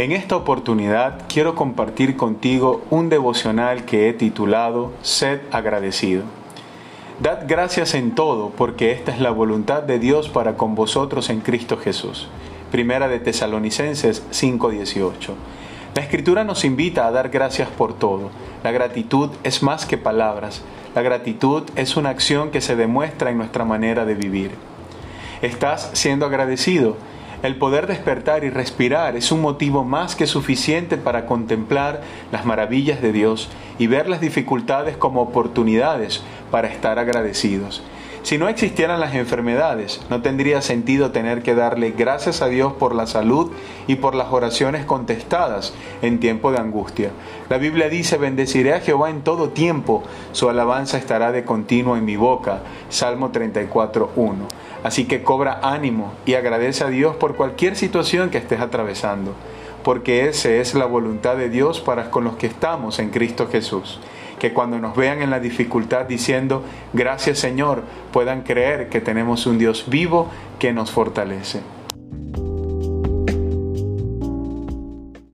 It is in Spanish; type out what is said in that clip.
En esta oportunidad quiero compartir contigo un devocional que he titulado Sed agradecido. Dad gracias en todo, porque esta es la voluntad de Dios para con vosotros en Cristo Jesús. Primera de Tesalonicenses 5:18. La Escritura nos invita a dar gracias por todo. La gratitud es más que palabras. La gratitud es una acción que se demuestra en nuestra manera de vivir. ¿Estás siendo agradecido? El poder despertar y respirar es un motivo más que suficiente para contemplar las maravillas de Dios y ver las dificultades como oportunidades para estar agradecidos. Si no existieran las enfermedades, no tendría sentido tener que darle gracias a Dios por la salud y por las oraciones contestadas en tiempo de angustia. La Biblia dice, bendeciré a Jehová en todo tiempo, su alabanza estará de continuo en mi boca. Salmo 34.1. Así que cobra ánimo y agradece a Dios por cualquier situación que estés atravesando, porque esa es la voluntad de Dios para con los que estamos en Cristo Jesús que cuando nos vean en la dificultad diciendo, gracias Señor, puedan creer que tenemos un Dios vivo que nos fortalece.